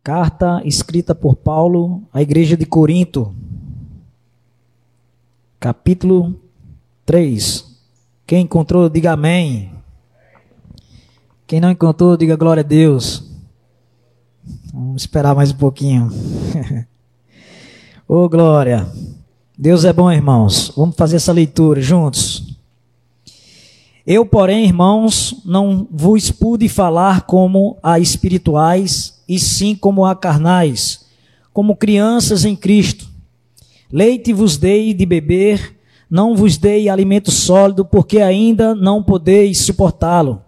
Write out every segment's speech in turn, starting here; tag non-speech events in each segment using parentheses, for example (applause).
Carta escrita por Paulo à igreja de Corinto, capítulo 3. Quem encontrou, diga amém. Quem não encontrou, diga glória a Deus. Vamos esperar mais um pouquinho. (laughs) Ô oh, glória. Deus é bom, irmãos. Vamos fazer essa leitura juntos. Eu, porém, irmãos, não vos pude falar como a espirituais, e sim como a carnais, como crianças em Cristo. Leite vos dei de beber, não vos dei alimento sólido, porque ainda não podeis suportá-lo,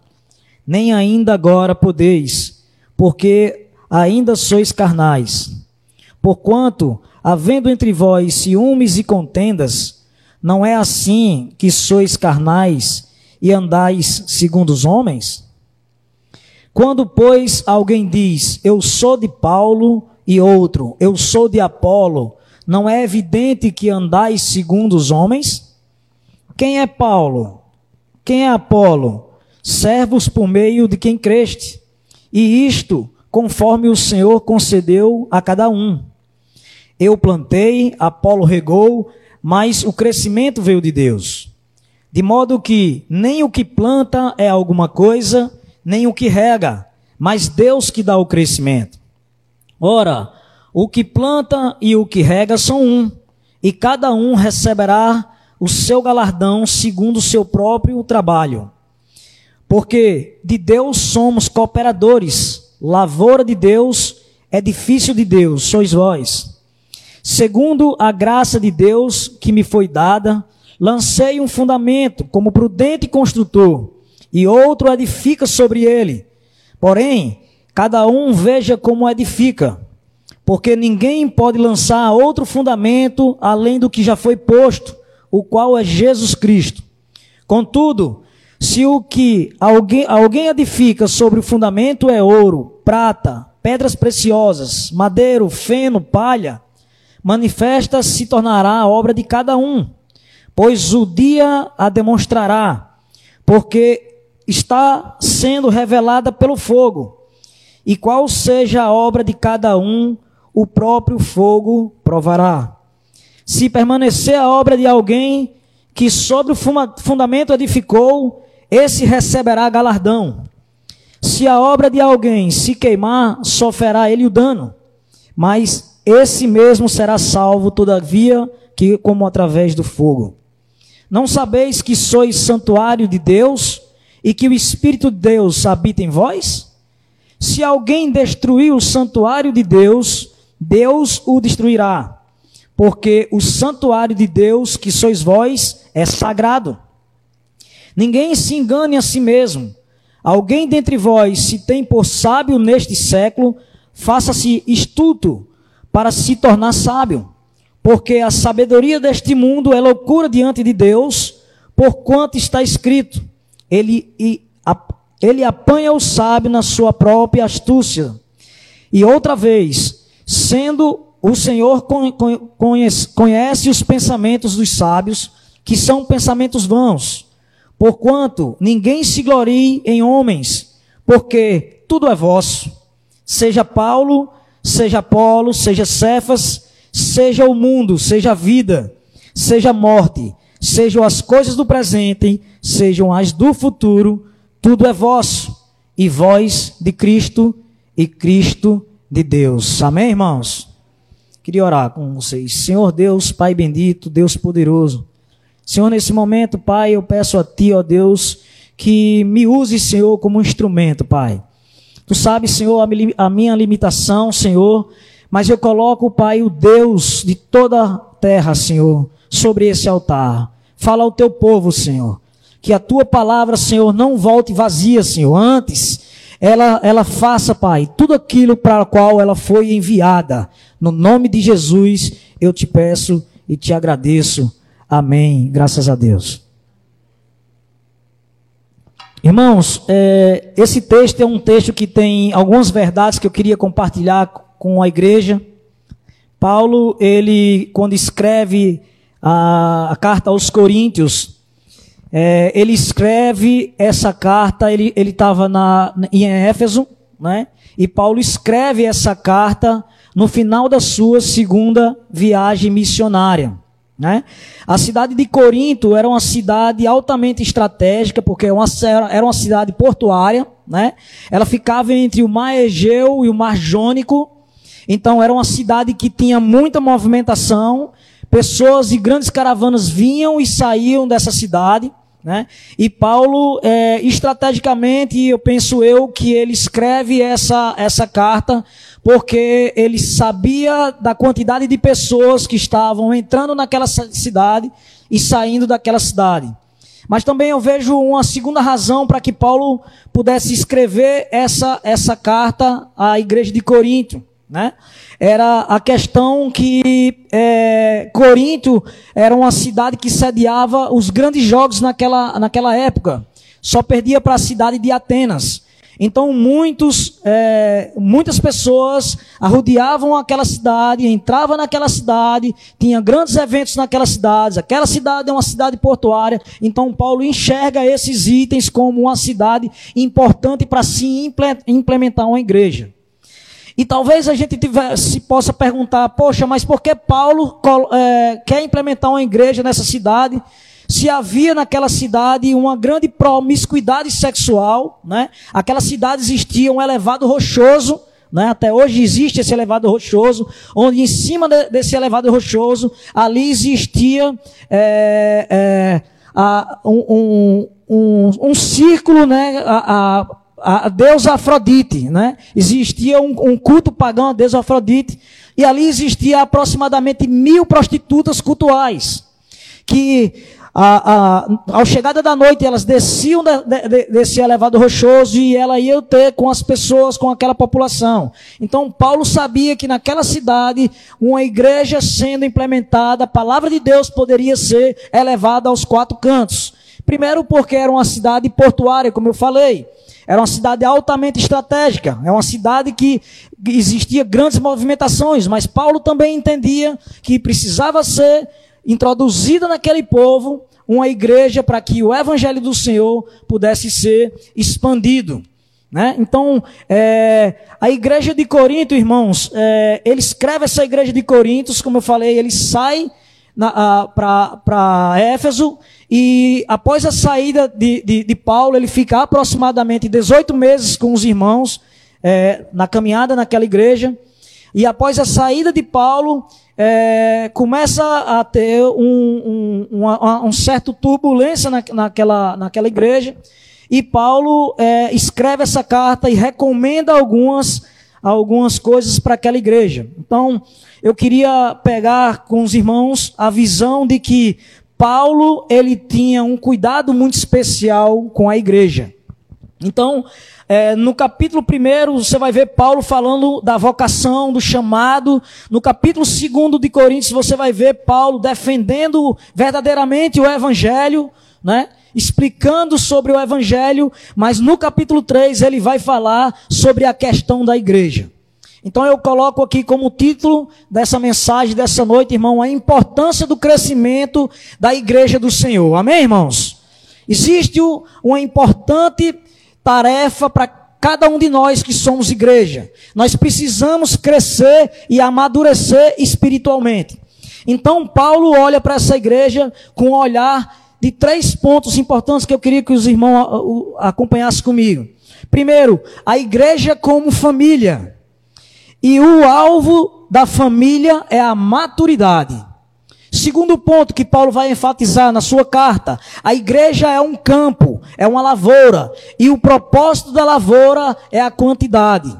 nem ainda agora podeis, porque ainda sois carnais. Porquanto, havendo entre vós ciúmes e contendas, não é assim que sois carnais, e andais segundo os homens? Quando, pois, alguém diz, eu sou de Paulo, e outro, eu sou de Apolo, não é evidente que andais segundo os homens? Quem é Paulo? Quem é Apolo? Servos por meio de quem creste. E isto conforme o Senhor concedeu a cada um. Eu plantei, Apolo regou, mas o crescimento veio de Deus. De modo que nem o que planta é alguma coisa, nem o que rega, mas Deus que dá o crescimento. Ora, o que planta e o que rega são um, e cada um receberá o seu galardão segundo o seu próprio trabalho. Porque de Deus somos cooperadores, lavoura de Deus, edifício de Deus, sois vós. Segundo a graça de Deus que me foi dada, Lancei um fundamento como prudente construtor, e outro edifica sobre ele. Porém, cada um veja como edifica, porque ninguém pode lançar outro fundamento além do que já foi posto, o qual é Jesus Cristo. Contudo, se o que alguém, alguém edifica sobre o fundamento é ouro, prata, pedras preciosas, madeiro, feno, palha, manifesta se tornará a obra de cada um pois o dia a demonstrará, porque está sendo revelada pelo fogo. E qual seja a obra de cada um, o próprio fogo provará. Se permanecer a obra de alguém que sobre o fundamento edificou, esse receberá galardão. Se a obra de alguém se queimar, sofrerá ele o dano, mas esse mesmo será salvo, todavia, que como através do fogo. Não sabeis que sois santuário de Deus e que o Espírito de Deus habita em vós? Se alguém destruir o santuário de Deus, Deus o destruirá, porque o santuário de Deus, que sois vós, é sagrado. Ninguém se engane a si mesmo. Alguém dentre vós se tem por sábio neste século, faça-se estudo para se tornar sábio porque a sabedoria deste mundo é loucura diante de Deus, porquanto está escrito: ele, ele apanha o sábio na sua própria astúcia. E outra vez, sendo o Senhor conhece, conhece os pensamentos dos sábios, que são pensamentos vãos, porquanto ninguém se glorie em homens, porque tudo é vosso, seja Paulo, seja Apolo, seja Cefas, seja o mundo, seja a vida, seja a morte, sejam as coisas do presente, sejam as do futuro, tudo é vosso, e vós de Cristo, e Cristo de Deus. Amém, irmãos? Queria orar com vocês. Senhor Deus, Pai bendito, Deus poderoso. Senhor, nesse momento, Pai, eu peço a Ti, ó Deus, que me use, Senhor, como instrumento, Pai. Tu sabes, Senhor, a minha limitação, Senhor, mas eu coloco, Pai, o Deus de toda a terra, Senhor, sobre esse altar. Fala ao teu povo, Senhor. Que a tua palavra, Senhor, não volte vazia, Senhor. Antes, ela, ela faça, Pai, tudo aquilo para o qual ela foi enviada. No nome de Jesus, eu te peço e te agradeço. Amém. Graças a Deus. Irmãos, é, esse texto é um texto que tem algumas verdades que eu queria compartilhar com a igreja. Paulo, ele, quando escreve a, a carta aos Coríntios, é, ele escreve essa carta, ele estava em Éfeso, né? E Paulo escreve essa carta no final da sua segunda viagem missionária. Né? A cidade de Corinto era uma cidade altamente estratégica, porque era uma, era uma cidade portuária. Né? Ela ficava entre o mar Egeu e o mar Jônico. Então era uma cidade que tinha muita movimentação. Pessoas e grandes caravanas vinham e saíam dessa cidade. Né? E Paulo, é, estrategicamente, eu penso eu que ele escreve essa, essa carta porque ele sabia da quantidade de pessoas que estavam entrando naquela cidade e saindo daquela cidade. Mas também eu vejo uma segunda razão para que Paulo pudesse escrever essa, essa carta à igreja de Corinto. Né? Era a questão que é, Corinto era uma cidade que sediava os grandes jogos naquela, naquela época. Só perdia para a cidade de Atenas. Então muitos, é, muitas pessoas arrodeavam aquela cidade, entravam naquela cidade, tinha grandes eventos naquela cidade. Aquela cidade é uma cidade portuária. Então Paulo enxerga esses itens como uma cidade importante para se implementar uma igreja. E talvez a gente tivesse, possa perguntar, poxa, mas por que Paulo é, quer implementar uma igreja nessa cidade? se havia naquela cidade uma grande promiscuidade sexual, né? Aquela cidade existia um elevado rochoso, né? Até hoje existe esse elevado rochoso, onde em cima de, desse elevado rochoso ali existia é, é, a, um, um, um, um, círculo, né? A, a, a deusa Afrodite, né? Existia um, um culto pagão a deusa Afrodite e ali existia aproximadamente mil prostitutas cultuais que a, a, ao chegada da noite, elas desciam de, de, desse elevado rochoso e ela ia ter com as pessoas, com aquela população. Então, Paulo sabia que naquela cidade, uma igreja sendo implementada, a palavra de Deus poderia ser elevada aos quatro cantos. Primeiro, porque era uma cidade portuária, como eu falei. Era uma cidade altamente estratégica. É uma cidade que existia grandes movimentações, mas Paulo também entendia que precisava ser introduzida naquele povo uma igreja para que o evangelho do Senhor pudesse ser expandido. Né? Então, é, a igreja de Corinto, irmãos, é, ele escreve essa igreja de Corintos, como eu falei, ele sai para Éfeso e após a saída de, de, de, Paulo, ele fica aproximadamente 18 meses com os irmãos é, na caminhada naquela igreja. E após a saída de Paulo, é, começa a ter um, um, uma, um certo turbulência na, naquela, naquela igreja. E Paulo é, escreve essa carta e recomenda algumas, algumas coisas para aquela igreja. Então, eu queria pegar com os irmãos a visão de que Paulo ele tinha um cuidado muito especial com a igreja. Então, é, no capítulo 1, você vai ver Paulo falando da vocação, do chamado. No capítulo 2 de Coríntios, você vai ver Paulo defendendo verdadeiramente o evangelho, né? Explicando sobre o evangelho. Mas no capítulo 3, ele vai falar sobre a questão da igreja. Então eu coloco aqui como título dessa mensagem dessa noite, irmão, a importância do crescimento da igreja do Senhor. Amém, irmãos? Existe uma importante tarefa para cada um de nós que somos igreja. Nós precisamos crescer e amadurecer espiritualmente. Então, Paulo olha para essa igreja com um olhar de três pontos importantes que eu queria que os irmãos acompanhassem comigo. Primeiro, a igreja como família. E o alvo da família é a maturidade. Segundo ponto que Paulo vai enfatizar na sua carta: a igreja é um campo, é uma lavoura, e o propósito da lavoura é a quantidade.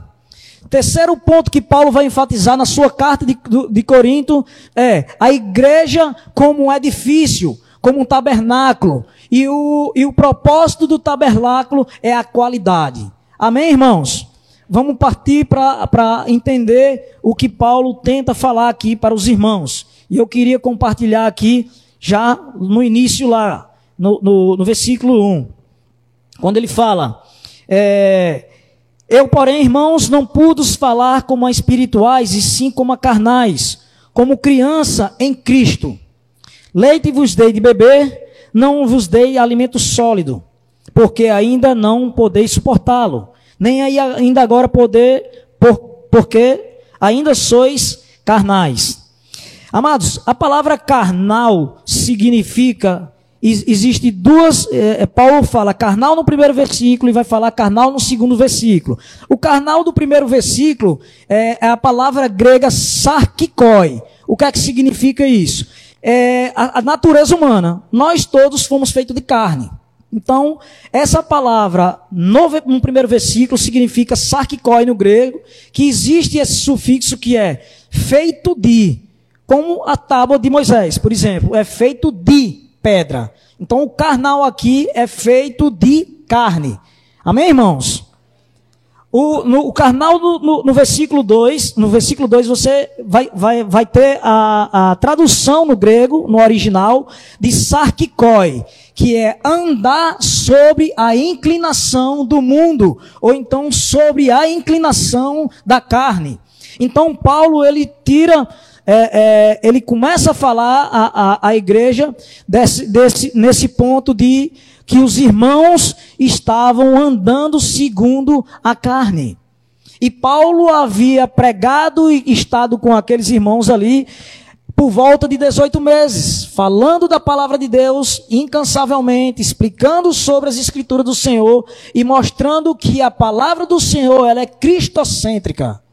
Terceiro ponto que Paulo vai enfatizar na sua carta de, de Corinto é a igreja como um edifício, como um tabernáculo, e o, e o propósito do tabernáculo é a qualidade. Amém, irmãos? Vamos partir para entender o que Paulo tenta falar aqui para os irmãos. E eu queria compartilhar aqui, já no início lá, no, no, no versículo 1, quando ele fala: é, Eu, porém, irmãos, não pude falar como a espirituais, e sim como a carnais, como criança em Cristo. Leite vos dei de beber, não vos dei alimento sólido, porque ainda não podeis suportá-lo. nem ainda agora poder, por, porque ainda sois carnais. Amados, a palavra carnal significa existe duas. É, Paulo fala carnal no primeiro versículo e vai falar carnal no segundo versículo. O carnal do primeiro versículo é, é a palavra grega sarkikoi. O que é que significa isso? É a, a natureza humana. Nós todos fomos feitos de carne. Então, essa palavra no, no primeiro versículo significa sarkikoi no grego, que existe esse sufixo que é feito de, como a tábua de Moisés, por exemplo, é feito de pedra. Então o carnal aqui é feito de carne. Amém, irmãos? O, no, o carnal no, no, no, versículo 2, no versículo 2 você vai, vai, vai ter a, a tradução no grego, no original, de sarkikoi, que é andar sobre a inclinação do mundo, ou então sobre a inclinação da carne. Então Paulo ele tira é, é, ele começa a falar à, à, igreja desse, desse, nesse ponto de que os irmãos estavam andando segundo a carne. E Paulo havia pregado e estado com aqueles irmãos ali por volta de 18 meses, falando da palavra de Deus incansavelmente, explicando sobre as escrituras do Senhor e mostrando que a palavra do Senhor ela é cristocêntrica.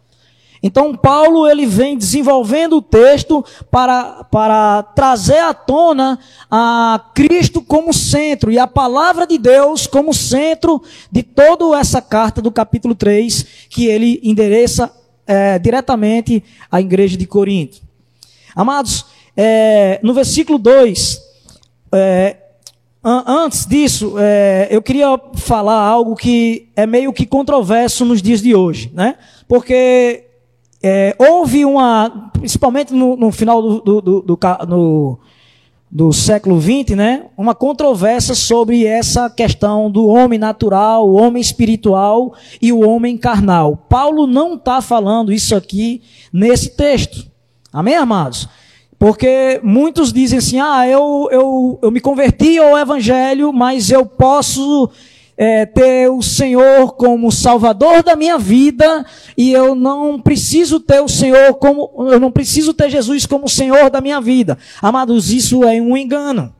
Então Paulo ele vem desenvolvendo o texto para, para trazer à tona a Cristo como centro e a palavra de Deus como centro de toda essa carta do capítulo 3 que ele endereça é, diretamente à igreja de Corinto. Amados, é, no versículo 2, é, antes disso, é, eu queria falar algo que é meio que controverso nos dias de hoje, né? Porque é, houve uma, principalmente no, no final do, do, do, do, do século XX, né, uma controvérsia sobre essa questão do homem natural, o homem espiritual e o homem carnal. Paulo não está falando isso aqui nesse texto. Amém, amados? Porque muitos dizem assim: ah, eu, eu, eu me converti ao evangelho, mas eu posso é, ter o Senhor como Salvador da minha vida e eu não preciso ter o Senhor como, eu não preciso ter Jesus como Senhor da minha vida. Amados, isso é um engano.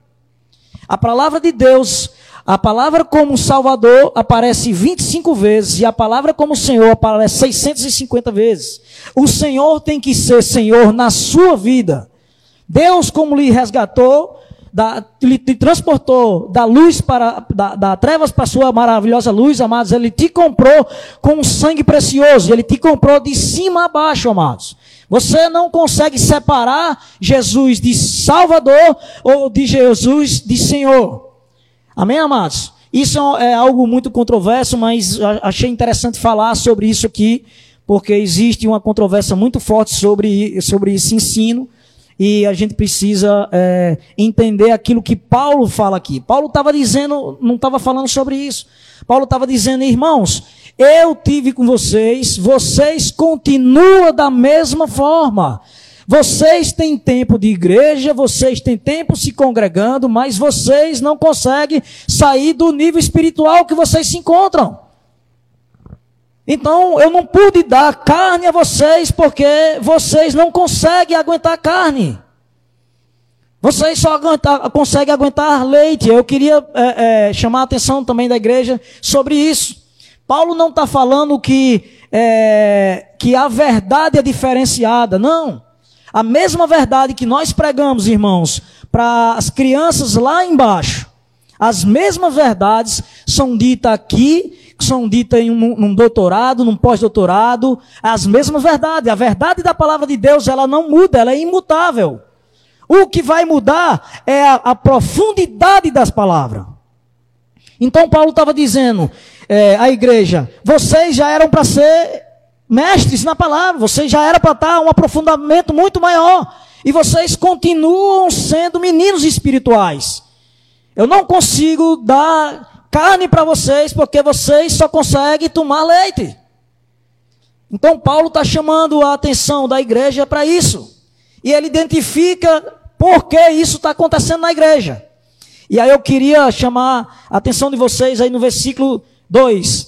A palavra de Deus, a palavra como Salvador aparece 25 vezes e a palavra como Senhor aparece 650 vezes. O Senhor tem que ser Senhor na sua vida. Deus, como lhe resgatou, da, ele te transportou da luz para, da, da trevas para a sua maravilhosa luz, amados. Ele te comprou com um sangue precioso. Ele te comprou de cima a baixo, amados. Você não consegue separar Jesus de Salvador ou de Jesus de Senhor. Amém, amados? Isso é algo muito controverso, mas achei interessante falar sobre isso aqui, porque existe uma controvérsia muito forte sobre, sobre esse ensino e a gente precisa é, entender aquilo que Paulo fala aqui. Paulo estava dizendo, não estava falando sobre isso. Paulo estava dizendo, irmãos, eu tive com vocês, vocês continuam da mesma forma. Vocês têm tempo de igreja, vocês têm tempo se congregando, mas vocês não conseguem sair do nível espiritual que vocês se encontram. Então eu não pude dar carne a vocês porque vocês não conseguem aguentar carne. Vocês só conseguem aguentar leite. Eu queria é, é, chamar a atenção também da igreja sobre isso. Paulo não está falando que, é, que a verdade é diferenciada. Não. A mesma verdade que nós pregamos, irmãos, para as crianças lá embaixo. As mesmas verdades são ditas aqui são ditas em um, doutorado, num pós-doutorado, as mesmas verdades. A verdade da palavra de Deus, ela não muda, ela é imutável. O que vai mudar é a, a profundidade das palavras. Então Paulo estava dizendo é, à igreja: vocês já eram para ser mestres na palavra, vocês já eram para estar um aprofundamento muito maior. E vocês continuam sendo meninos espirituais. Eu não consigo dar carne para vocês, porque vocês só conseguem tomar leite. Então Paulo está chamando a atenção da igreja para isso. E ele identifica por que isso está acontecendo na igreja. E aí eu queria chamar a atenção de vocês aí no versículo 2,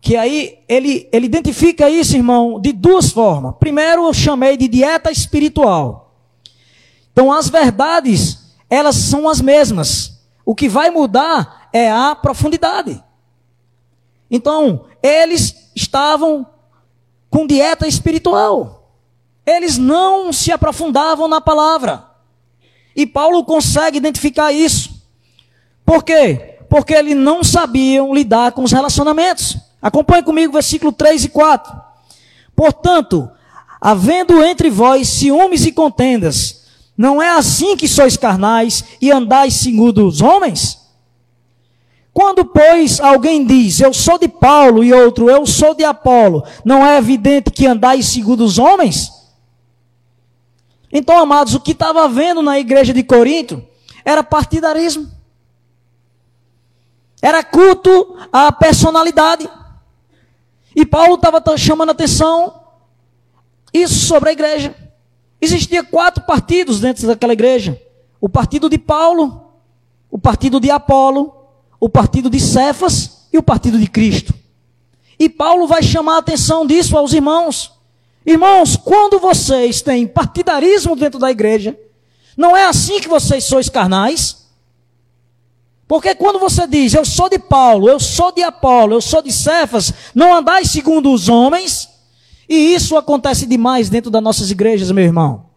que aí ele, ele identifica isso, irmão, de duas formas. Primeiro, eu chamei de dieta espiritual. Então, as verdades, elas são as mesmas. O que vai mudar é a profundidade. Então, eles estavam com dieta espiritual. Eles não se aprofundavam na palavra. E Paulo consegue identificar isso. Por quê? Porque eles não sabiam lidar com os relacionamentos. Acompanhe comigo versículo 3 e 4. Portanto, havendo entre vós ciúmes e contendas, não é assim que sois carnais e andais segundo os homens? Quando, pois, alguém diz, eu sou de Paulo, e outro, eu sou de Apolo, não é evidente que andais segundo os homens? Então, amados, o que estava havendo na igreja de Corinto era partidarismo. Era culto à personalidade. E Paulo estava chamando atenção isso sobre a igreja. Existia quatro partidos dentro daquela igreja: o partido de Paulo, o partido de Apolo, o partido de Cefas e o partido de Cristo. E Paulo vai chamar a atenção disso aos irmãos. Irmãos, quando vocês têm partidarismo dentro da igreja, não é assim que vocês sois carnais? Porque quando você diz, eu sou de Paulo, eu sou de Apolo, eu sou de Cefas, não andais segundo os homens, e isso acontece demais dentro das nossas igrejas, meu irmão.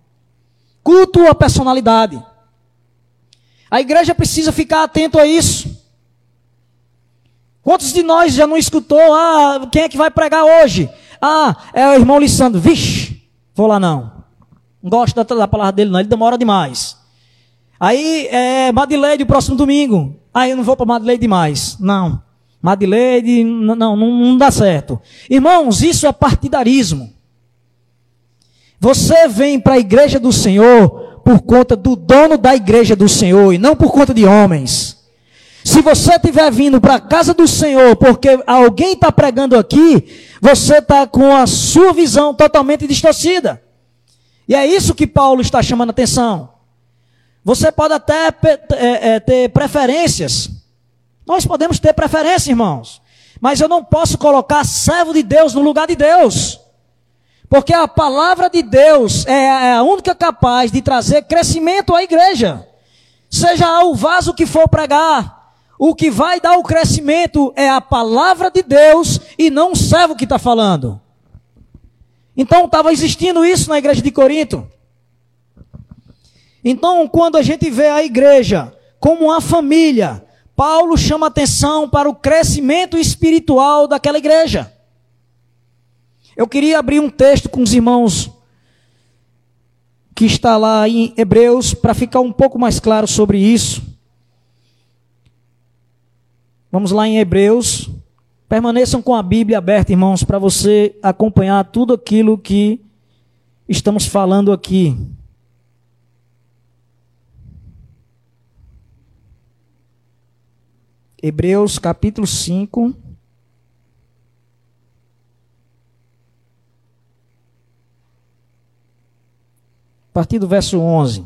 Culto à personalidade. A igreja precisa ficar atento a isso. Quantos de nós já não escutou, ah, quem é que vai pregar hoje? Ah, é o irmão Lissandro. Vixe, vou lá não. Não gosto da, da palavra dele não, ele demora demais. Aí, é, Madileide, o próximo domingo. Aí eu não vou para Madileide mais. Não. Madileide, não, não, não dá certo. Irmãos, isso é partidarismo. Você vem para a igreja do Senhor por conta do dono da igreja do Senhor e não por conta de homens. Se você estiver vindo para a casa do Senhor porque alguém está pregando aqui, você está com a sua visão totalmente distorcida. E é isso que Paulo está chamando a atenção. Você pode até é, é, ter preferências. Nós podemos ter preferência, irmãos. Mas eu não posso colocar servo de Deus no lugar de Deus. Porque a palavra de Deus é, é a única capaz de trazer crescimento à igreja. Seja o vaso que for pregar, o que vai dar o crescimento é a palavra de Deus e não o servo que está falando. Então estava existindo isso na igreja de Corinto. Então, quando a gente vê a igreja como uma família, Paulo chama atenção para o crescimento espiritual daquela igreja. Eu queria abrir um texto com os irmãos que está lá em Hebreus para ficar um pouco mais claro sobre isso. Vamos lá em Hebreus. Permaneçam com a Bíblia aberta, irmãos, para você acompanhar tudo aquilo que estamos falando aqui. Hebreus capítulo 5. A partir do verso 11.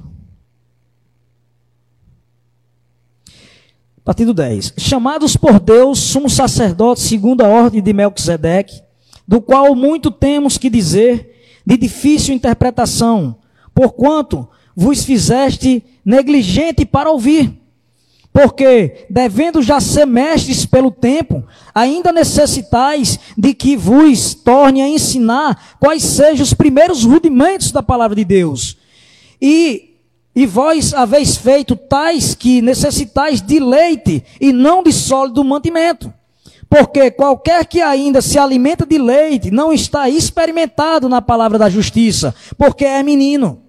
A partir do 10. Chamados por Deus, somos sacerdotes segundo a ordem de Melquisedeque, do qual muito temos que dizer, de difícil interpretação, porquanto vos fizeste negligente para ouvir. Porque, devendo já ser mestres pelo tempo, ainda necessitais de que vos torne a ensinar quais sejam os primeiros rudimentos da palavra de Deus. E, e vós haveis feito tais que necessitais de leite e não de sólido mantimento. Porque qualquer que ainda se alimenta de leite não está experimentado na palavra da justiça, porque é menino.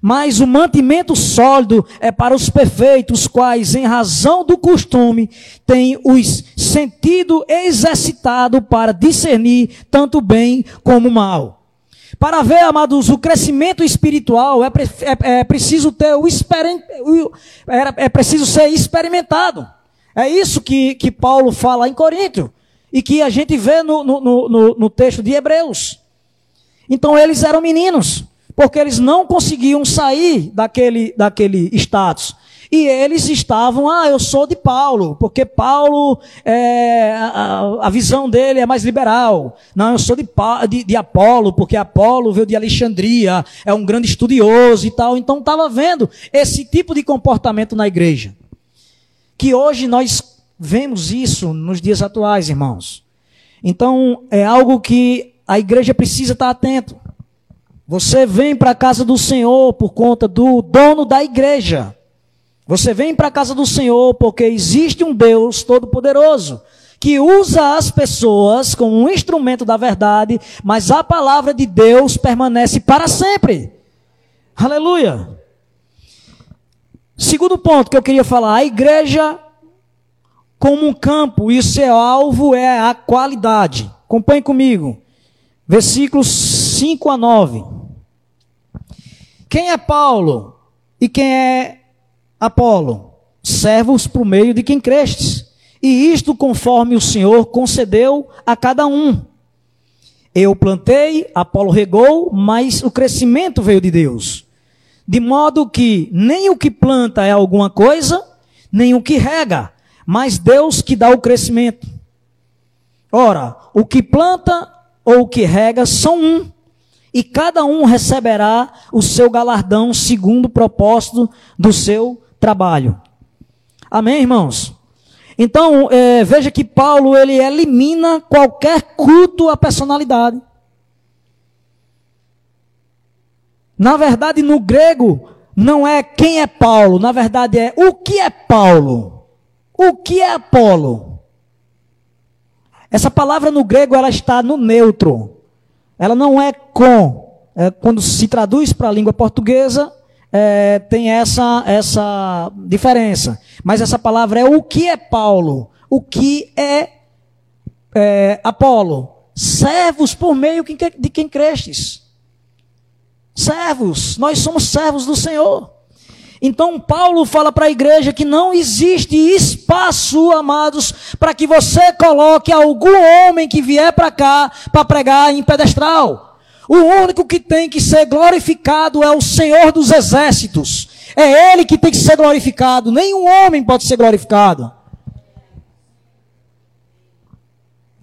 Mas o mantimento sólido é para os perfeitos, os quais, em razão do costume, têm os sentido exercitado para discernir tanto bem como mal. Para ver, amados, o crescimento espiritual é, é, é preciso ter o, o é, é preciso ser experimentado. É isso que, que Paulo fala em Corinto e que a gente vê no, no, no, no texto de Hebreus. Então eles eram meninos porque eles não conseguiam sair daquele, daquele status. E eles estavam, ah, eu sou de Paulo, porque Paulo, é, a, a, visão dele é mais liberal. Não, eu sou de, de, de, Apolo, porque Apolo veio de Alexandria, é um grande estudioso e tal. Então estava vendo esse tipo de comportamento na igreja. Que hoje nós vemos isso nos dias atuais, irmãos. Então é algo que a igreja precisa estar atento. Você vem para a casa do Senhor por conta do dono da igreja. Você vem para a casa do Senhor porque existe um Deus todo-poderoso que usa as pessoas como um instrumento da verdade, mas a palavra de Deus permanece para sempre. Aleluia. Segundo ponto que eu queria falar, a igreja como um campo e o seu alvo é a qualidade. Acompanhe comigo. Versículos 5 a 9. Quem é Paulo e quem é Apolo, servos por meio de quem crestes, e isto conforme o Senhor concedeu a cada um. Eu plantei, Apolo regou, mas o crescimento veio de Deus. De modo que nem o que planta é alguma coisa, nem o que rega, mas Deus que dá o crescimento. Ora, o que planta ou o que rega são um, e cada um receberá o seu galardão segundo o propósito do seu trabalho. Amém, irmãos? Então, é, veja que Paulo ele elimina qualquer culto à personalidade. Na verdade, no grego, não é quem é Paulo, na verdade é o que é Paulo. O que é Apolo? Essa palavra no grego ela está no neutro. Ela não é com. É, quando se traduz para a língua portuguesa, é, tem essa, essa diferença. Mas essa palavra é o que é Paulo, o que é, é Apolo. Servos por meio de quem crestes. Servos, nós somos servos do Senhor. Então Paulo fala para a igreja que não existe espaço, amados, para que você coloque algum homem que vier para cá para pregar em pedestral. O único que tem que ser glorificado é o Senhor dos exércitos. É Ele que tem que ser glorificado. Nenhum homem pode ser glorificado.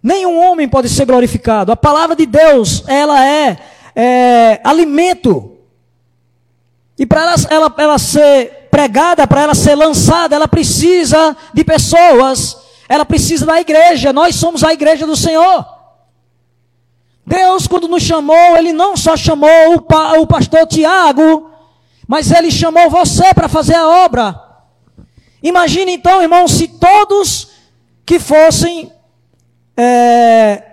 Nenhum homem pode ser glorificado. A palavra de Deus, ela é, é alimento. E para ela, ela, ela ser pregada, para ela ser lançada, ela precisa de pessoas. Ela precisa da igreja. Nós somos a igreja do Senhor. Deus, quando nos chamou, Ele não só chamou o, pa, o pastor Tiago, mas Ele chamou você para fazer a obra. Imagine então, irmão, se todos que fossem é,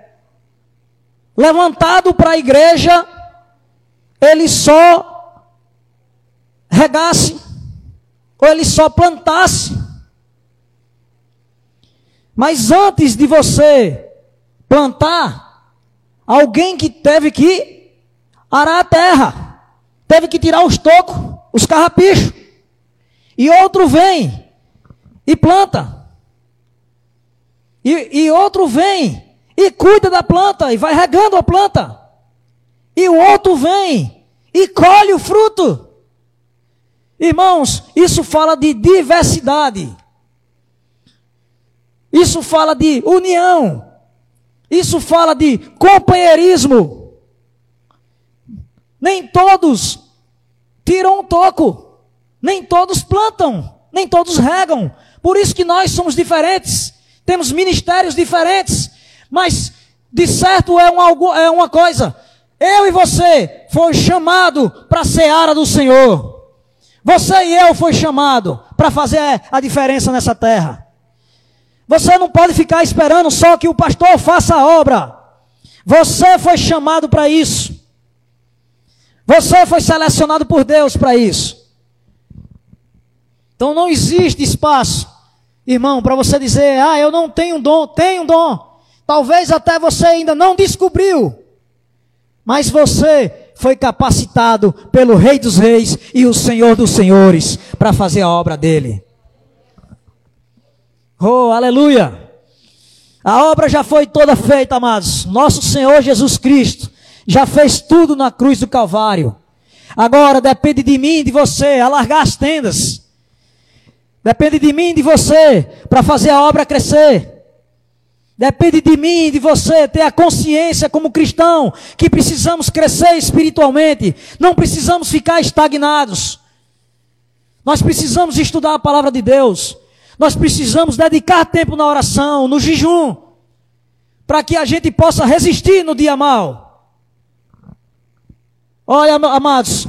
levantados para a igreja, ele só regasse, ou ele só plantasse. Mas antes de você plantar, Alguém que teve que arar a terra, teve que tirar os tocos, os carrapichos. E outro vem e planta. E, e outro vem e cuida da planta e vai regando a planta. E o outro vem e colhe o fruto. Irmãos, isso fala de diversidade. Isso fala de união. Isso fala de companheirismo. Nem todos tiram um toco, nem todos plantam, nem todos regam. Por isso que nós somos diferentes, temos ministérios diferentes, mas de certo é uma, é uma coisa. Eu e você foi chamado para a seara do Senhor. Você e eu foi chamado para fazer a diferença nessa terra. Você não pode ficar esperando só que o pastor faça a obra. Você foi chamado para isso. Você foi selecionado por Deus para isso. Então não existe espaço, irmão, para você dizer: "Ah, eu não tenho dom". Tenho dom. Talvez até você ainda não descobriu. Mas você foi capacitado pelo Rei dos Reis e o Senhor dos Senhores para fazer a obra dele. Oh, aleluia! A obra já foi toda feita, amados. Nosso Senhor Jesus Cristo já fez tudo na cruz do Calvário. Agora depende de mim e de você alargar as tendas. Depende de mim e de você para fazer a obra crescer. Depende de mim e de você ter a consciência como cristão que precisamos crescer espiritualmente. Não precisamos ficar estagnados. Nós precisamos estudar a palavra de Deus. Nós precisamos dedicar tempo na oração, no jejum, para que a gente possa resistir no dia mal. Olha, amados,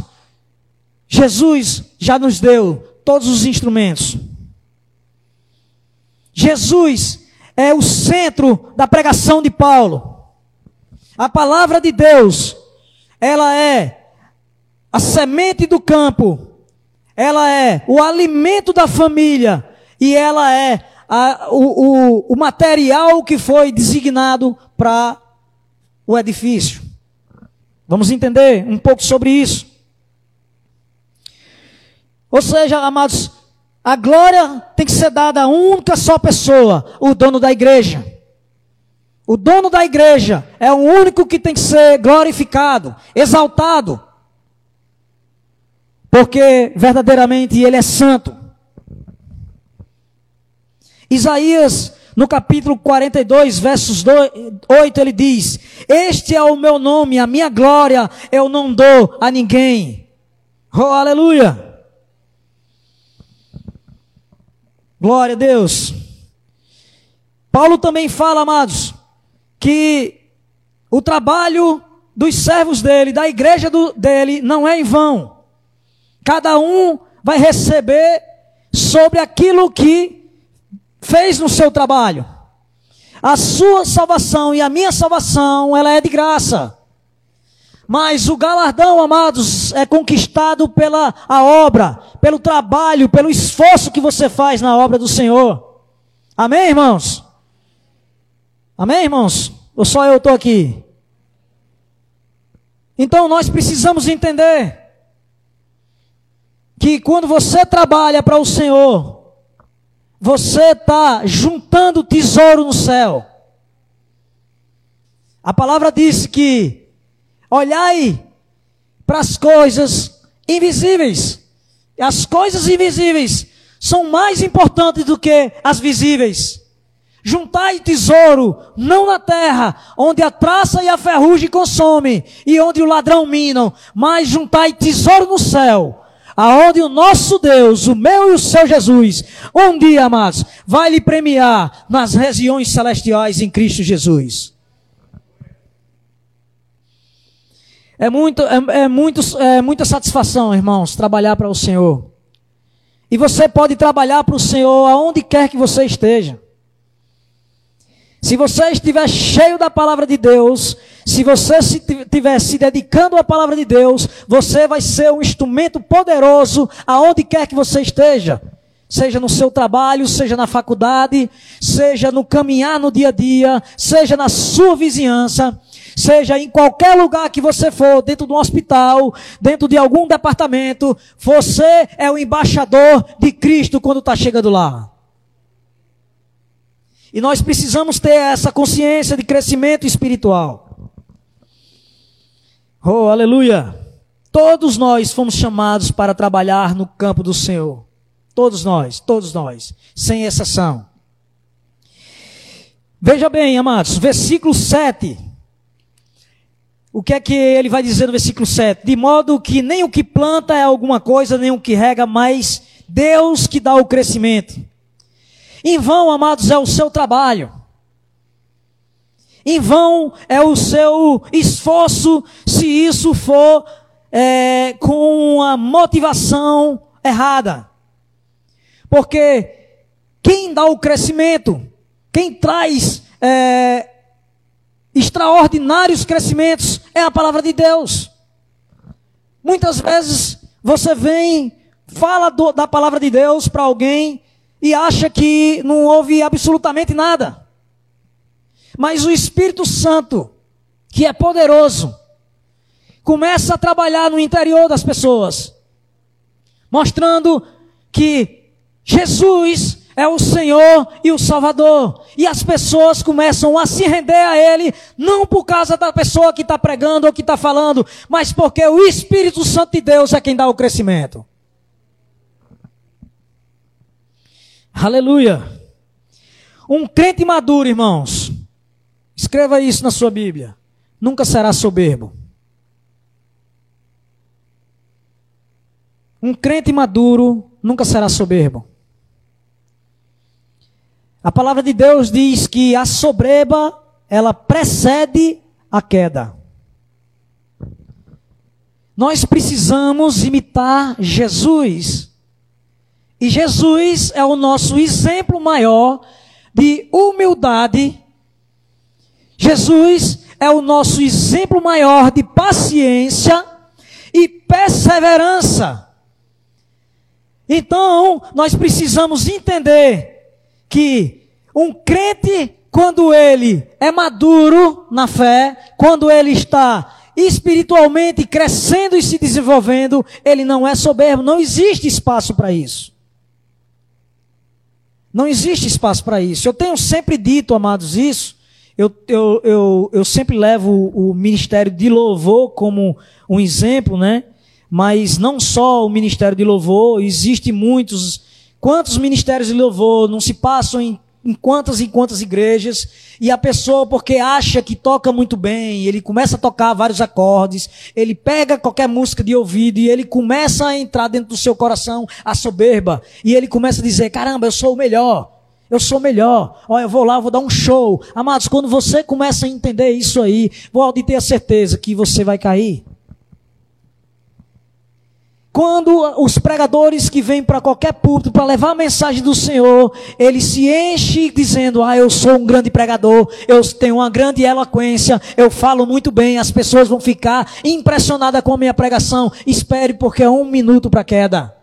Jesus já nos deu todos os instrumentos. Jesus é o centro da pregação de Paulo. A palavra de Deus, ela é a semente do campo, ela é o alimento da família e ela é a, o, o, o material que foi designado para o edifício. Vamos entender um pouco sobre isso. Ou seja, amados, a glória tem que ser dada a única só pessoa, o dono da igreja. O dono da igreja é o único que tem que ser glorificado, exaltado. Porque verdadeiramente ele é santo. Isaías, no capítulo 42, versos 8, ele diz: Este é o meu nome, a minha glória eu não dou a ninguém. Oh, aleluia! Glória a Deus. Paulo também fala, amados, que o trabalho dos servos dele, da igreja do, dele, não é em vão. Cada um vai receber sobre aquilo que fez no seu trabalho. A sua salvação e a minha salvação, ela é de graça. Mas o galardão, amados, é conquistado pela a obra, pelo trabalho, pelo esforço que você faz na obra do Senhor. Amém, irmãos? Amém, irmãos? Ou só eu estou aqui? Então nós precisamos entender que quando você trabalha para o Senhor, você está juntando tesouro no céu. A palavra diz que Olhai para as coisas invisíveis. As coisas invisíveis são mais importantes do que as visíveis. Juntai tesouro, não na terra, onde a traça e a ferrugem consomem, e onde o ladrão minam, mas juntai tesouro no céu, aonde o nosso Deus, o meu e o seu Jesus, um dia, amados, vai lhe premiar nas regiões celestiais em Cristo Jesus. É, muito, é, é, muito, é muita satisfação, irmãos, trabalhar para o Senhor. E você pode trabalhar para o Senhor aonde quer que você esteja. Se você estiver cheio da palavra de Deus, se você estiver se dedicando à palavra de Deus, você vai ser um instrumento poderoso aonde quer que você esteja. Seja no seu trabalho, seja na faculdade, seja no caminhar no dia a dia, seja na sua vizinhança seja em qualquer lugar que você for, dentro de um hospital, dentro de algum departamento, você é o embaixador de Cristo quando está chegando lá. E nós precisamos ter essa consciência de crescimento espiritual. Oh, aleluia! Todos nós fomos chamados para trabalhar no campo do Senhor. Todos nós, todos nós, sem exceção. Veja bem, amados, versículo 7 o que é que ele vai dizer no versículo 7? De modo que nem o que planta é alguma coisa, nem o que rega, mas Deus que dá o crescimento. Em vão, amados, é o seu trabalho. Em vão é o seu esforço se isso for é, com uma motivação errada. Porque quem dá o crescimento, quem traz é, extraordinários crescimentos é a palavra de Deus. Muitas vezes você vem, fala do, da palavra de Deus para alguém e acha que não houve absolutamente nada. Mas o Espírito Santo, que é poderoso, começa a trabalhar no interior das pessoas, mostrando que Jesus é o Senhor e o Salvador. E as pessoas começam a se render a Ele, não por causa da pessoa que está pregando ou que está falando, mas porque o Espírito Santo de Deus é quem dá o crescimento. Aleluia. Um crente maduro, irmãos. Escreva isso na sua Bíblia. Nunca será soberbo. Um crente maduro nunca será soberbo. A palavra de Deus diz que a soberba, ela precede a queda. Nós precisamos imitar Jesus. E Jesus é o nosso exemplo maior de humildade. Jesus é o nosso exemplo maior de paciência e perseverança. Então, nós precisamos entender que um crente, quando ele é maduro na fé, quando ele está espiritualmente crescendo e se desenvolvendo, ele não é soberbo, não existe espaço para isso. Não existe espaço para isso. Eu tenho sempre dito, amados, isso. Eu, eu, eu, eu sempre levo o ministério de louvor como um exemplo, né? Mas não só o ministério de louvor, existe muitos. Quantos ministérios de louvor não se passam em em quantas e quantas igrejas, e a pessoa, porque acha que toca muito bem, ele começa a tocar vários acordes, ele pega qualquer música de ouvido e ele começa a entrar dentro do seu coração a soberba, e ele começa a dizer: caramba, eu sou o melhor. Eu sou melhor. Olha, eu vou lá, vou dar um show. Amados, quando você começa a entender isso aí, pode ter a certeza que você vai cair. Quando os pregadores que vêm para qualquer púlpito para levar a mensagem do Senhor, eles se enchem dizendo: Ah, eu sou um grande pregador, eu tenho uma grande eloquência, eu falo muito bem, as pessoas vão ficar impressionadas com a minha pregação. Espere, porque é um minuto para queda.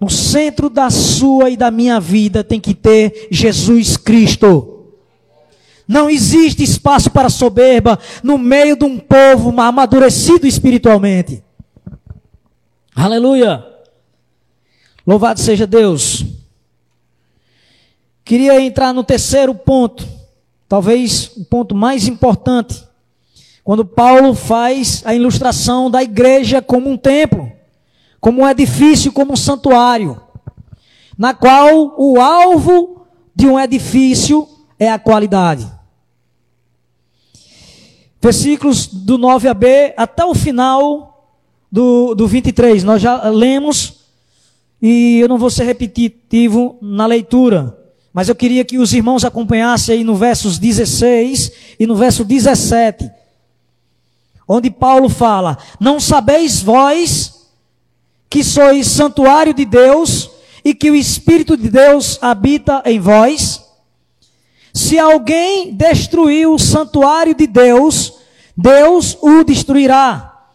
No centro da sua e da minha vida tem que ter Jesus Cristo. Não existe espaço para soberba no meio de um povo amadurecido espiritualmente. Aleluia! Louvado seja Deus. Queria entrar no terceiro ponto, talvez o ponto mais importante, quando Paulo faz a ilustração da igreja como um templo, como um edifício, como um santuário, na qual o alvo de um edifício é a qualidade versículos do 9 a B até o final do, do 23. Nós já lemos e eu não vou ser repetitivo na leitura, mas eu queria que os irmãos acompanhassem aí no versos 16 e no verso 17, onde Paulo fala: Não sabeis vós que sois santuário de Deus e que o Espírito de Deus habita em vós? Se alguém destruir o santuário de Deus, Deus o destruirá.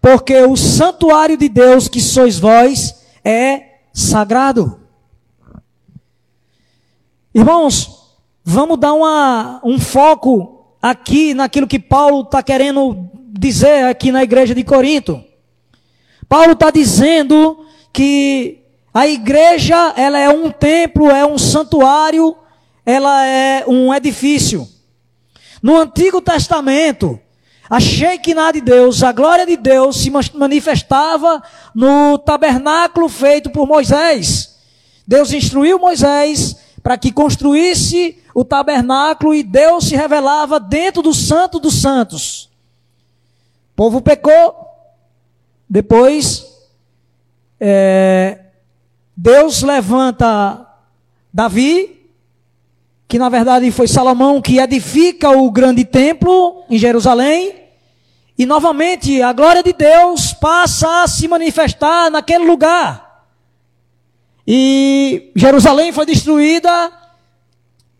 Porque o santuário de Deus que sois vós é sagrado. Irmãos, vamos dar uma, um foco aqui naquilo que Paulo está querendo dizer aqui na igreja de Corinto. Paulo está dizendo que a igreja ela é um templo, é um santuário ela é um edifício. No Antigo Testamento, a Shekinah de Deus, a glória de Deus se manifestava no tabernáculo feito por Moisés. Deus instruiu Moisés para que construísse o tabernáculo e Deus se revelava dentro do Santo dos Santos. O povo pecou, depois é, Deus levanta Davi que na verdade foi Salomão que edifica o grande templo em Jerusalém. E novamente a glória de Deus passa a se manifestar naquele lugar. E Jerusalém foi destruída,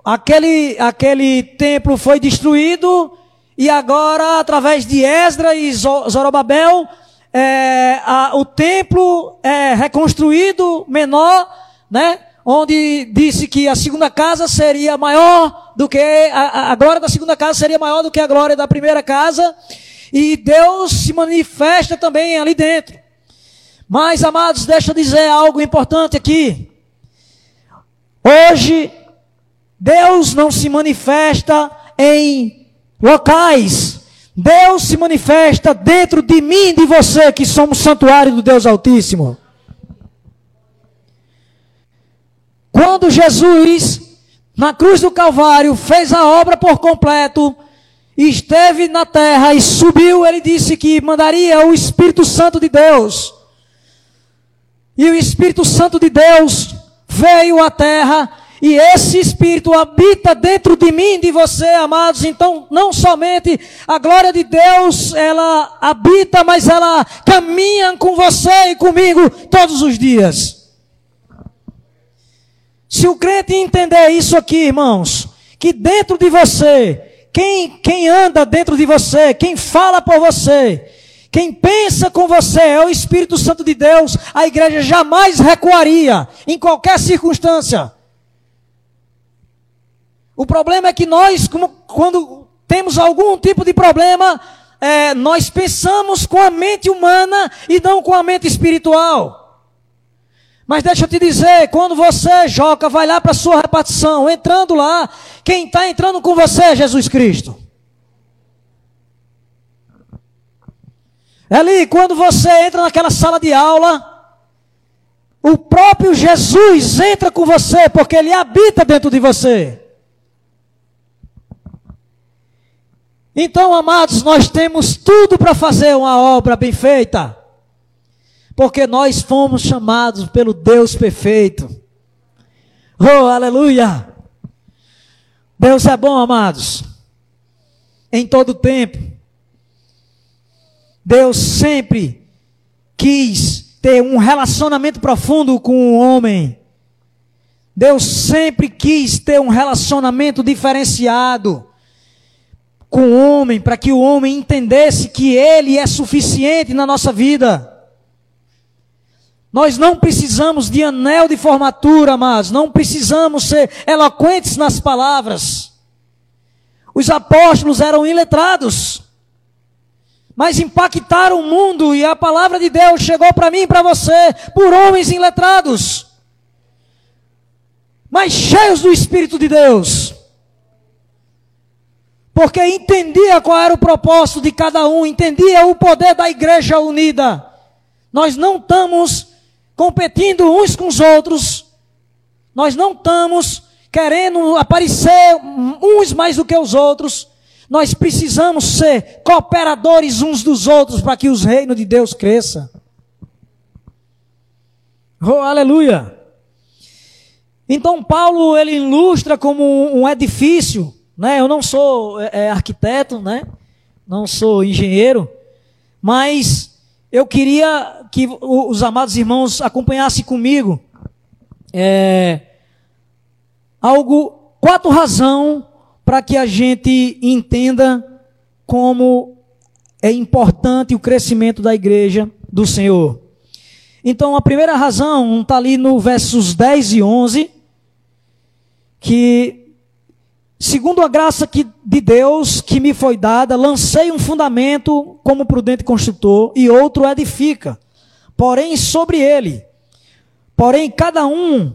aquele, aquele templo foi destruído, e agora, através de Esdra e Zorobabel, é, a, o templo é reconstruído menor, né? onde disse que a segunda casa seria maior do que a, a glória da segunda casa seria maior do que a glória da primeira casa, e Deus se manifesta também ali dentro. Mas, amados, deixa eu dizer algo importante aqui. Hoje, Deus não se manifesta em locais. Deus se manifesta dentro de mim e de você, que somos santuário do Deus Altíssimo. Quando Jesus, na cruz do Calvário, fez a obra por completo, esteve na terra e subiu, ele disse que mandaria o Espírito Santo de Deus. E o Espírito Santo de Deus veio à terra e esse Espírito habita dentro de mim, de você, amados. Então, não somente a glória de Deus, ela habita, mas ela caminha com você e comigo todos os dias. Se o crente entender isso aqui, irmãos, que dentro de você, quem, quem anda dentro de você, quem fala por você, quem pensa com você é o Espírito Santo de Deus, a igreja jamais recuaria em qualquer circunstância. O problema é que nós, como, quando temos algum tipo de problema, é, nós pensamos com a mente humana e não com a mente espiritual. Mas deixa eu te dizer, quando você, Joca, vai lá para a sua repartição, entrando lá, quem está entrando com você é Jesus Cristo. Ali, quando você entra naquela sala de aula, o próprio Jesus entra com você, porque ele habita dentro de você. Então, amados, nós temos tudo para fazer uma obra bem feita. Porque nós fomos chamados pelo Deus perfeito. Oh, aleluia! Deus é bom, amados. Em todo tempo. Deus sempre quis ter um relacionamento profundo com o homem. Deus sempre quis ter um relacionamento diferenciado com o homem, para que o homem entendesse que ele é suficiente na nossa vida. Nós não precisamos de anel de formatura, mas não precisamos ser eloquentes nas palavras. Os apóstolos eram iletrados, mas impactaram o mundo e a palavra de Deus chegou para mim e para você por homens iletrados, mas cheios do Espírito de Deus porque entendia qual era o propósito de cada um, entendia o poder da igreja unida. Nós não estamos competindo uns com os outros, nós não estamos querendo aparecer uns mais do que os outros. Nós precisamos ser cooperadores uns dos outros para que os reinos de Deus cresça. Oh, aleluia! Então Paulo ele ilustra como um edifício né? Eu não sou é, é, arquiteto, né? não sou engenheiro, mas eu queria que os amados irmãos acompanhassem comigo é, algo, quatro razões para que a gente entenda como é importante o crescimento da igreja do Senhor. Então, a primeira razão está ali no versos 10 e 11, que Segundo a graça que, de Deus que me foi dada, lancei um fundamento como prudente construtor e outro edifica. Porém, sobre ele. Porém, cada um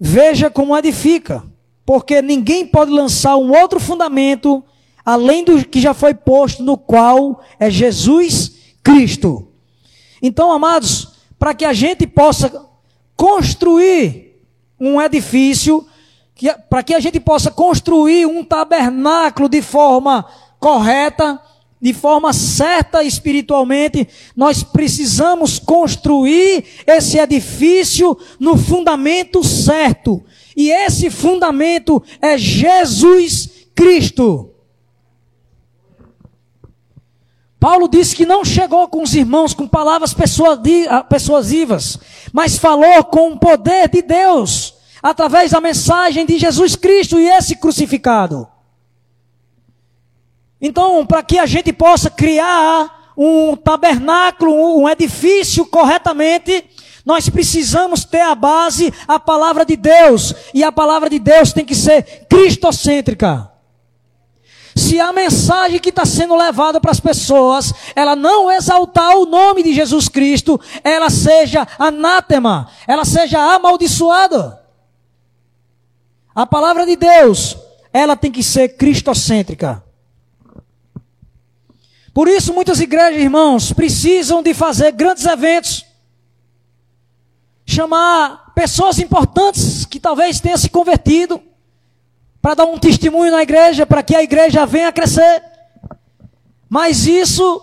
veja como edifica. Porque ninguém pode lançar um outro fundamento além do que já foi posto, no qual é Jesus Cristo. Então, amados, para que a gente possa construir um edifício, para que a gente possa construir um tabernáculo de forma correta, de forma certa espiritualmente, nós precisamos construir esse edifício no fundamento certo. E esse fundamento é Jesus Cristo. Paulo disse que não chegou com os irmãos com palavras persuasivas, mas falou com o poder de Deus através da mensagem de Jesus Cristo e esse crucificado. Então, para que a gente possa criar um tabernáculo, um edifício corretamente, nós precisamos ter a base, a palavra de Deus. E a palavra de Deus tem que ser cristocêntrica. Se a mensagem que está sendo levada para as pessoas, ela não exaltar o nome de Jesus Cristo, ela seja anátema, ela seja amaldiçoada. A palavra de Deus, ela tem que ser cristocêntrica. Por isso, muitas igrejas, irmãos, precisam de fazer grandes eventos. chamar pessoas importantes que talvez tenham se convertido para dar um testemunho na igreja, para que a igreja venha a crescer. Mas isso,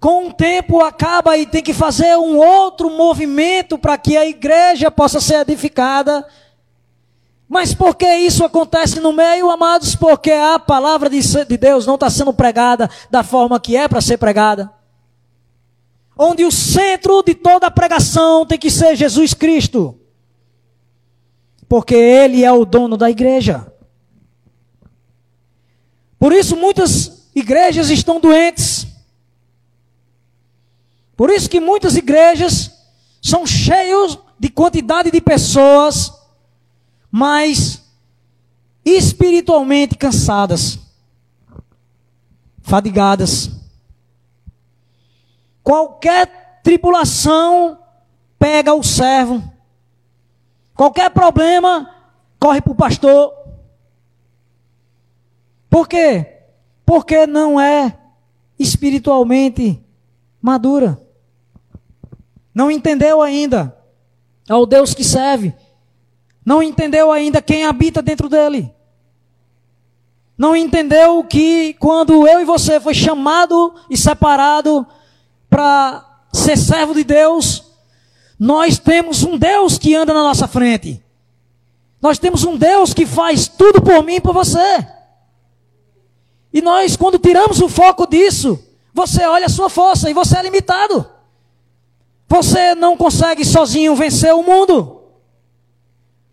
com o tempo, acaba e tem que fazer um outro movimento para que a igreja possa ser edificada. Mas por que isso acontece no meio, amados? Porque a palavra de Deus não está sendo pregada da forma que é para ser pregada. Onde o centro de toda a pregação tem que ser Jesus Cristo. Porque Ele é o dono da igreja. Por isso muitas igrejas estão doentes. Por isso que muitas igrejas são cheias de quantidade de pessoas, mas espiritualmente cansadas, fadigadas. Qualquer tribulação pega o servo. Qualquer problema corre para o pastor. Por quê? Porque não é espiritualmente madura. Não entendeu ainda ao Deus que serve. Não entendeu ainda quem habita dentro dele. Não entendeu que quando eu e você foi chamado e separado para ser servo de Deus, nós temos um Deus que anda na nossa frente. Nós temos um Deus que faz tudo por mim e por você. E nós, quando tiramos o foco disso, você olha a sua força e você é limitado. Você não consegue sozinho vencer o mundo.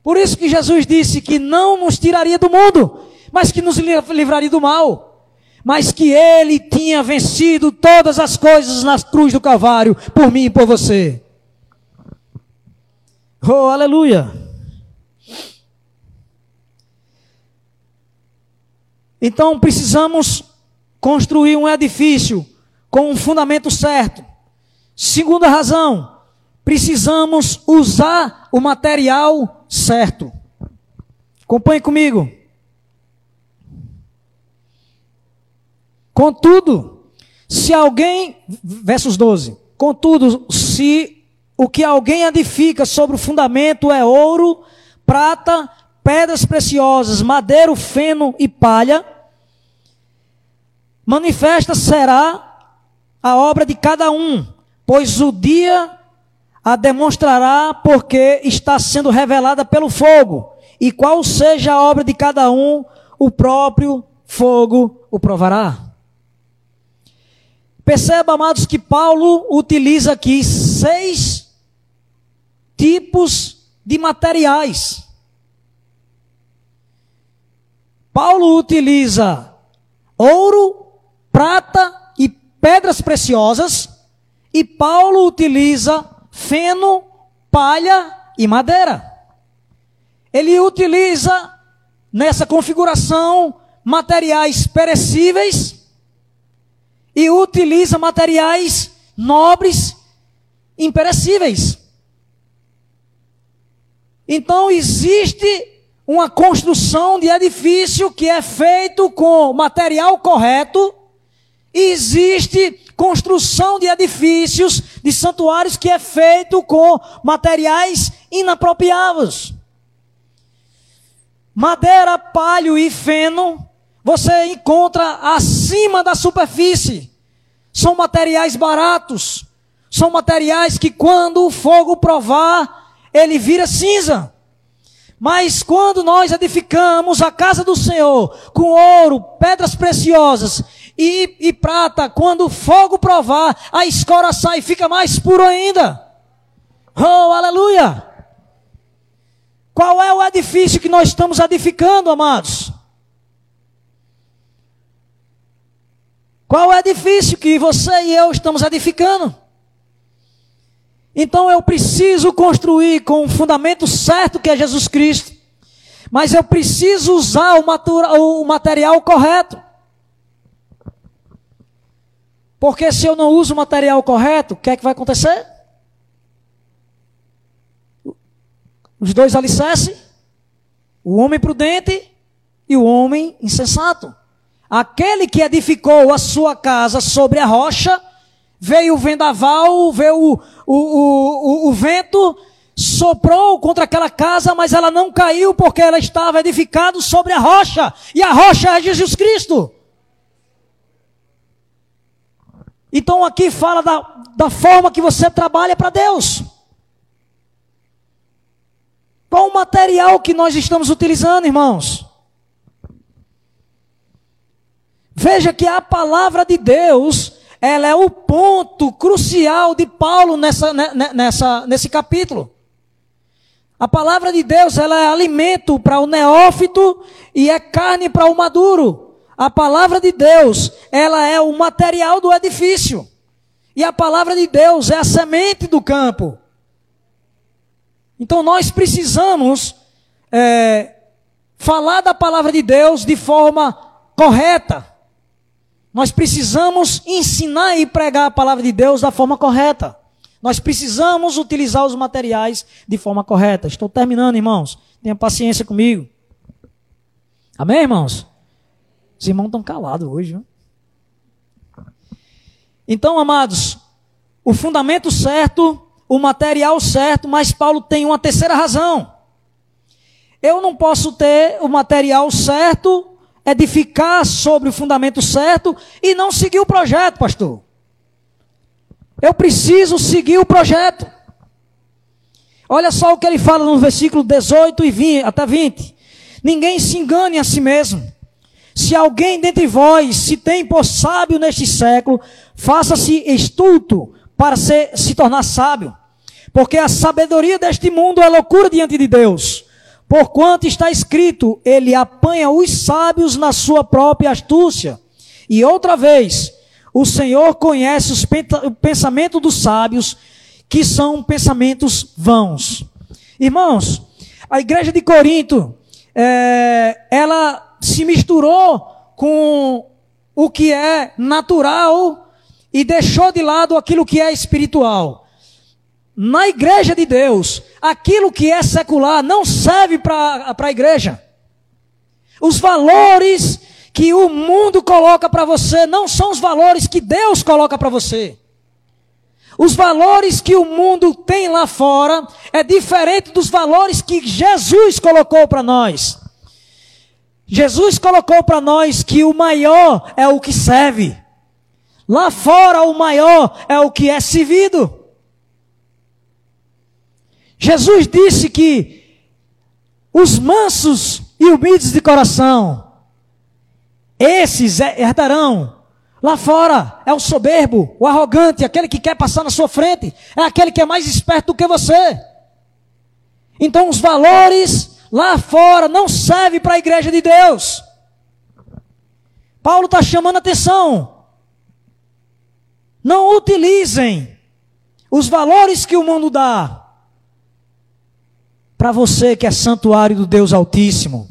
Por isso que Jesus disse que não nos tiraria do mundo, mas que nos livraria do mal. Mas que ele tinha vencido todas as coisas na cruz do Calvário, por mim e por você. Oh, aleluia! Então precisamos construir um edifício com um fundamento certo. Segunda razão, precisamos usar o material certo. Acompanhe comigo. Contudo, se alguém, versos 12, contudo, se o que alguém edifica sobre o fundamento é ouro, prata, pedras preciosas, madeiro, feno e palha, manifesta será a obra de cada um, pois o dia a demonstrará porque está sendo revelada pelo fogo, e qual seja a obra de cada um, o próprio fogo o provará. Perceba, amados, que Paulo utiliza aqui seis tipos de materiais. Paulo utiliza ouro, prata e pedras preciosas, e Paulo utiliza feno, palha e madeira. Ele utiliza nessa configuração materiais perecíveis e utiliza materiais nobres, imperecíveis. Então existe uma construção de edifício que é feito com material correto, existe construção de edifícios, de santuários que é feito com materiais inapropriados. Madeira, palho e feno você encontra acima da superfície. São materiais baratos. São materiais que quando o fogo provar, ele vira cinza. Mas quando nós edificamos a casa do Senhor com ouro, pedras preciosas e, e prata, quando o fogo provar, a escora sai e fica mais puro ainda. Oh, aleluia! Qual é o edifício que nós estamos edificando, amados? Qual é o edifício que você e eu estamos edificando? Então eu preciso construir com o fundamento certo que é Jesus Cristo. Mas eu preciso usar o, material correto. Porque se eu não uso o material correto, o que é que vai acontecer? Os dois alicerces, o homem prudente e o homem insensato. Aquele que edificou a sua casa sobre a rocha, veio o vendaval, veio o, o, o, o, vento, soprou contra aquela casa, mas ela não caiu porque ela estava edificada sobre a rocha, e a rocha é Jesus Cristo. Então aqui fala da, da forma que você trabalha para Deus. Qual o material que nós estamos utilizando, irmãos? Veja que a palavra de Deus, ela é o ponto crucial de Paulo nessa, nessa, nesse capítulo. A palavra de Deus, ela é alimento para o neófito e é carne para o maduro. A palavra de Deus, ela é o material do edifício. E a palavra de Deus é a semente do campo. Então nós precisamos é, falar da palavra de Deus de forma correta. Nós precisamos ensinar e pregar a palavra de Deus da forma correta. Nós precisamos utilizar os materiais de forma correta. Estou terminando, irmãos. Tenha paciência comigo. Amém, irmãos? Os irmãos estão calados hoje. Viu? Então, amados, o fundamento certo, o material certo, mas Paulo tem uma terceira razão. Eu não posso ter o material certo edificar sobre o fundamento certo e não seguir o projeto, pastor. Eu preciso seguir o projeto. Olha só o que ele fala no versículo 18 e 20, até 20. Ninguém se engane a si mesmo. Se alguém dentre vós se tem por sábio neste século, faça-se estulto para se tornar sábio. Porque a sabedoria deste mundo é loucura diante de Deus. Porquanto está escrito, ele apanha os sábios na sua própria astúcia. E outra vez, o Senhor conhece os pensamento dos sábios, que são pensamentos vãos. Irmãos, a igreja de Corinto, é, ela se misturou com o que é natural e deixou de lado aquilo que é espiritual na igreja de Deus, aquilo que é secular não serve para a igreja. Os valores que o mundo coloca para você não são os valores que Deus coloca para você. Os valores que o mundo tem lá fora é diferente dos valores que Jesus colocou para nós. Jesus colocou para nós que o maior é o que serve. Lá fora o maior é o que é servido. Jesus disse que os mansos e humildes de coração, esses herdarão. Lá fora é o soberbo, o arrogante, aquele que quer passar na sua frente, é aquele que é mais esperto do que você. Então os valores lá fora não servem para a igreja de Deus. Paulo está chamando atenção. Não utilizem os valores que o mundo dá para você que é santuário do Deus Altíssimo.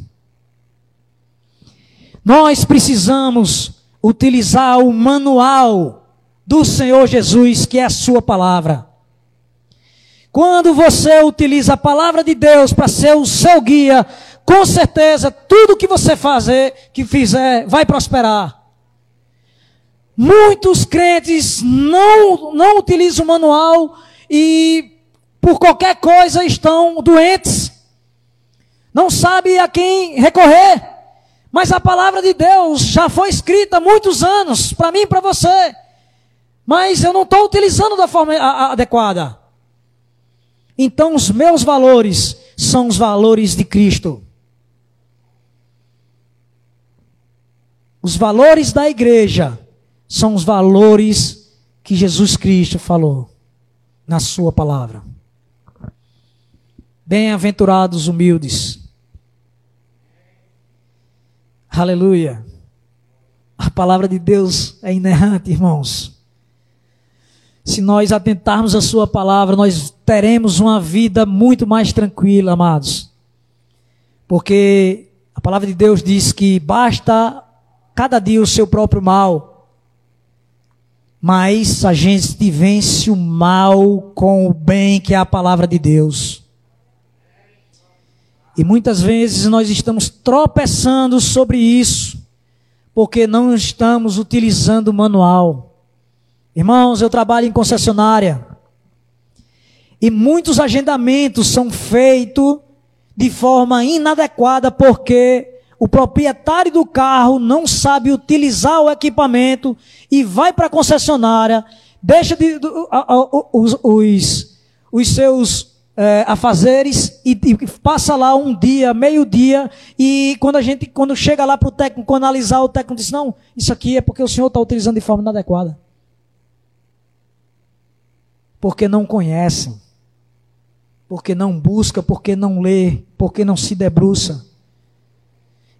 Nós precisamos utilizar o manual do Senhor Jesus, que é a sua palavra. Quando você utiliza a palavra de Deus para ser o seu guia, com certeza tudo que você fazer, que fizer, vai prosperar. Muitos crentes não, não utilizam o manual e por qualquer coisa estão doentes, não sabe a quem recorrer. Mas a palavra de Deus já foi escrita há muitos anos, para mim e para você. Mas eu não estou utilizando da forma adequada. Então os meus valores são os valores de Cristo. Os valores da igreja são os valores que Jesus Cristo falou na sua palavra. Bem-aventurados humildes. Aleluia. A palavra de Deus é inerrante, irmãos. Se nós atentarmos a Sua palavra, nós teremos uma vida muito mais tranquila, amados. Porque a palavra de Deus diz que basta cada dia o seu próprio mal, mas a gente vence o mal com o bem que é a palavra de Deus. E muitas vezes nós estamos tropeçando sobre isso, porque não estamos utilizando o manual. Irmãos, eu trabalho em concessionária. E muitos agendamentos são feitos de forma inadequada porque o proprietário do carro não sabe utilizar o equipamento e vai para a concessionária, deixa de, os, os, os seus é, afazeres e, e, passa lá um dia, meio dia, e quando a gente, quando chega lá para o técnico analisar, o técnico diz, não, isso aqui é porque o senhor está utilizando de forma inadequada. Porque não conhecem, porque não busca, porque não lê, porque não se debruça.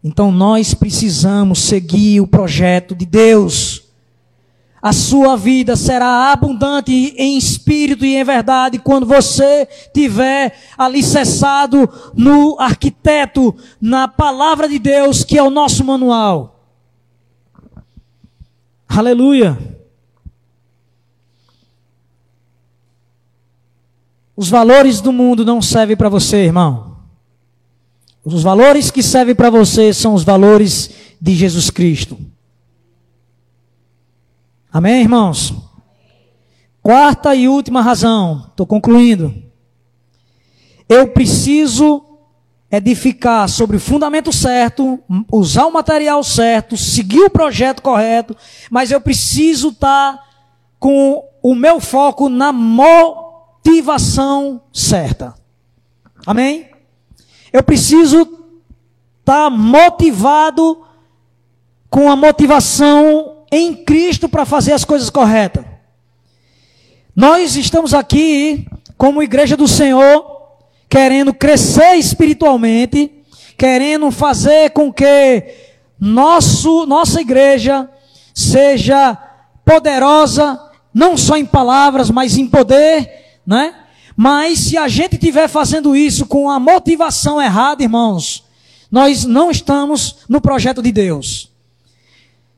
Então nós precisamos seguir o projeto de Deus a sua vida será abundante em espírito e em verdade quando você tiver alicerçado no arquiteto, na palavra de Deus, que é o nosso manual. Aleluia. Os valores do mundo não servem para você, irmão. Os valores que servem para você são os valores de Jesus Cristo. Amém, irmãos? Quarta e última razão, estou concluindo. Eu preciso edificar sobre o fundamento certo, usar o material certo, seguir o projeto correto, mas eu preciso estar tá com o meu foco na motivação certa. Amém? Eu preciso estar tá motivado com a motivação em Cristo para fazer as coisas corretas. Nós estamos aqui, como igreja do Senhor, querendo crescer espiritualmente, querendo fazer com que nosso, nossa igreja seja poderosa, não só em palavras, mas em poder, né? Mas se a gente estiver fazendo isso com a motivação errada, irmãos, nós não estamos no projeto de Deus.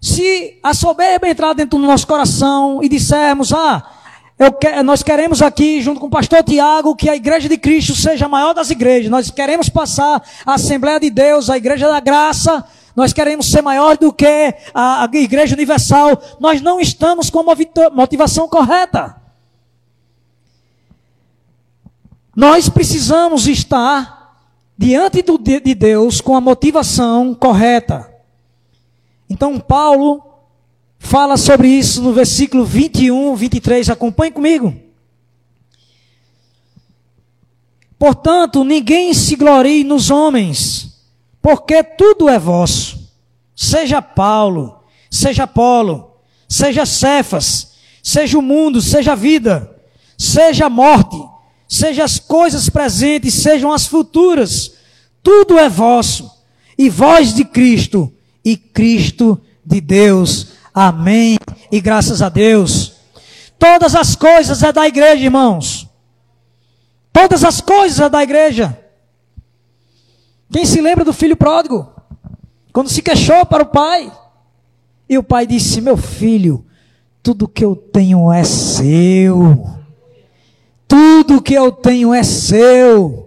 Se a soberba entrar dentro do nosso coração e dissermos, ah, que, nós queremos aqui, junto com o pastor Tiago, que a igreja de Cristo seja a maior das igrejas. Nós queremos passar a Assembleia de Deus, a igreja da graça. Nós queremos ser maior do que a, a igreja universal. Nós não estamos com a motivação correta. Nós precisamos estar diante do, de Deus com a motivação correta. Então, Paulo fala sobre isso no versículo 21, 23. Acompanhe comigo. Portanto, ninguém se glorie nos homens, porque tudo é vosso. Seja Paulo, seja Apolo, seja Cefas, seja o mundo, seja a vida, seja a morte, seja as coisas presentes, sejam as futuras. Tudo é vosso, e vós de Cristo e Cristo de Deus. Amém. E graças a Deus. Todas as coisas é da igreja, irmãos. Todas as coisas é da igreja. Quem se lembra do filho pródigo? Quando se queixou para o pai. E o pai disse: Meu filho, tudo que eu tenho é seu. Tudo que eu tenho é seu.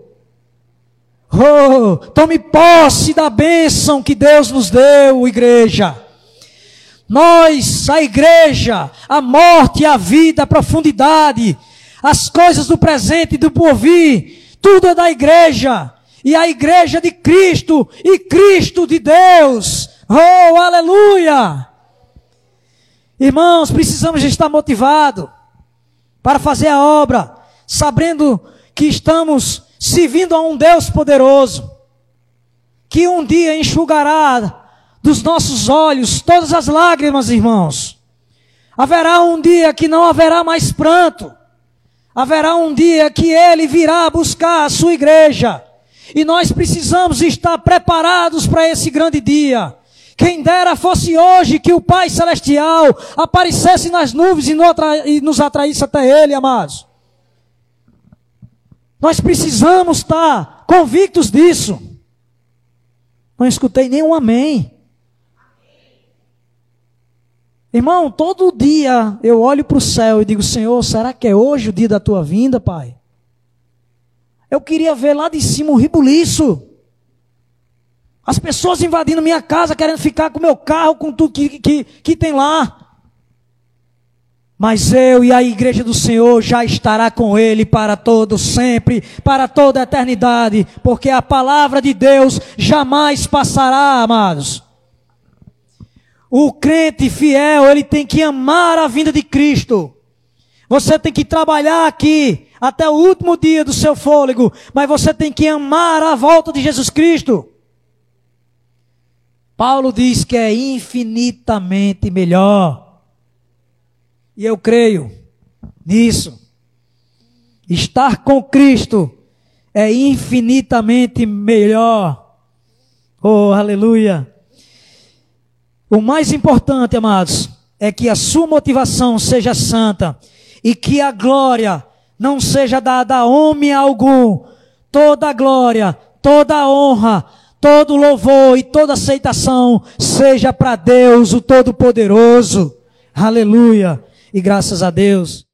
Oh, tome posse da bênção que Deus nos deu, igreja. Nós, a igreja, a morte, a vida, a profundidade, as coisas do presente e do porvir, tudo é da igreja. E a igreja de Cristo e Cristo de Deus. Oh, aleluia! Irmãos, precisamos estar motivados para fazer a obra, sabendo que estamos servindo a um Deus poderoso, que um dia enxugará dos nossos olhos todas as lágrimas, irmãos. Haverá um dia que não haverá mais pranto. Haverá um dia que ele virá buscar a sua igreja. E nós precisamos estar preparados para esse grande dia. Quem dera fosse hoje que o Pai Celestial aparecesse nas nuvens e nos atraísse até Ele, amados. Nós precisamos estar convictos disso. Não escutei nenhum amém. Irmão, todo dia eu olho para o céu e digo: Senhor, será que é hoje o dia da tua vinda, Pai? Eu queria ver lá de cima um ribuliço. As pessoas invadindo minha casa, querendo ficar com meu carro, com tudo que, que, que tem lá. Mas eu e a igreja do Senhor já estará com ele para todo sempre, para toda a eternidade, porque a palavra de Deus jamais passará, amados. O crente fiel, ele tem que amar a vinda de Cristo. Você tem que trabalhar aqui até o último dia do seu fôlego, mas você tem que amar a volta de Jesus Cristo. Paulo diz que é infinitamente melhor e eu creio nisso. Estar com Cristo é infinitamente melhor. Oh, aleluia. O mais importante, amados, é que a sua motivação seja santa e que a glória não seja dada a homem algum. Toda a glória, toda a honra, todo louvor e toda aceitação seja para Deus, o Todo-Poderoso. Aleluia e graças a Deus